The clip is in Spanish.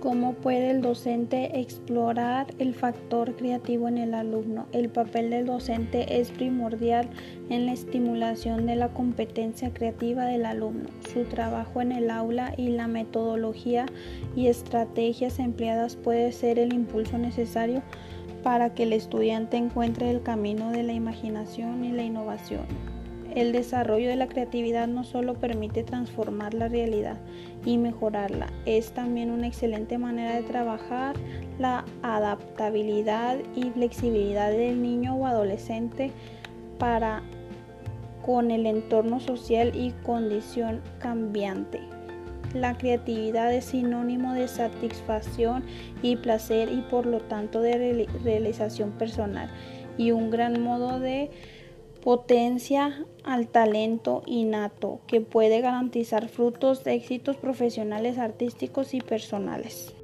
¿Cómo puede el docente explorar el factor creativo en el alumno? El papel del docente es primordial en la estimulación de la competencia creativa del alumno. Su trabajo en el aula y la metodología y estrategias empleadas puede ser el impulso necesario para que el estudiante encuentre el camino de la imaginación y la innovación. El desarrollo de la creatividad no solo permite transformar la realidad y mejorarla, es también una excelente manera de trabajar la adaptabilidad y flexibilidad del niño o adolescente para con el entorno social y condición cambiante. La creatividad es sinónimo de satisfacción y placer y por lo tanto de realización personal y un gran modo de potencia al talento innato que puede garantizar frutos de éxitos profesionales, artísticos y personales.